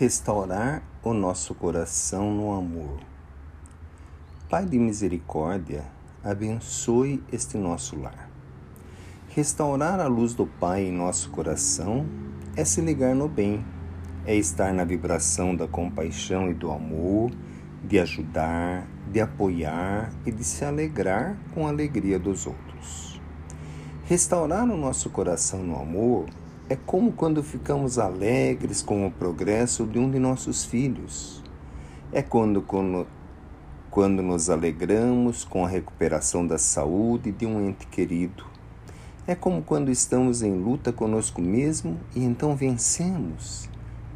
Restaurar o nosso coração no amor. Pai de misericórdia, abençoe este nosso lar. Restaurar a luz do Pai em nosso coração é se ligar no bem, é estar na vibração da compaixão e do amor, de ajudar, de apoiar e de se alegrar com a alegria dos outros. Restaurar o nosso coração no amor é como quando ficamos alegres com o progresso de um de nossos filhos. É quando, quando, quando nos alegramos com a recuperação da saúde de um ente querido. É como quando estamos em luta conosco mesmo e então vencemos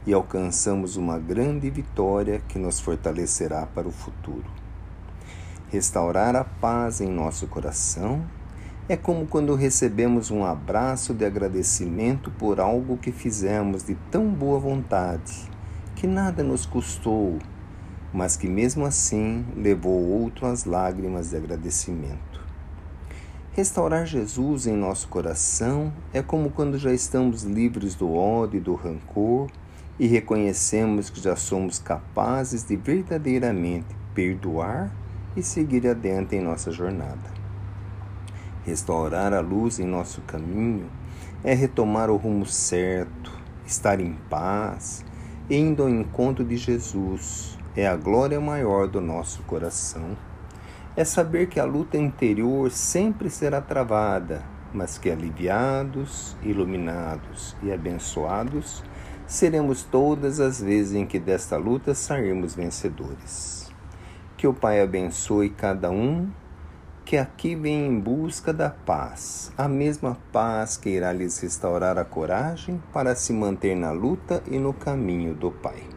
e alcançamos uma grande vitória que nos fortalecerá para o futuro. Restaurar a paz em nosso coração é como quando recebemos um abraço de agradecimento por algo que fizemos de tão boa vontade, que nada nos custou, mas que mesmo assim levou outro às lágrimas de agradecimento. Restaurar Jesus em nosso coração é como quando já estamos livres do ódio e do rancor e reconhecemos que já somos capazes de verdadeiramente perdoar e seguir adiante em nossa jornada. Restaurar a luz em nosso caminho é retomar o rumo certo, estar em paz, indo ao encontro de Jesus. É a glória maior do nosso coração. É saber que a luta interior sempre será travada, mas que aliviados, iluminados e abençoados seremos todas as vezes em que desta luta sairmos vencedores. Que o Pai abençoe cada um que aqui vem em busca da paz, a mesma paz que irá lhes restaurar a coragem para se manter na luta e no caminho do Pai.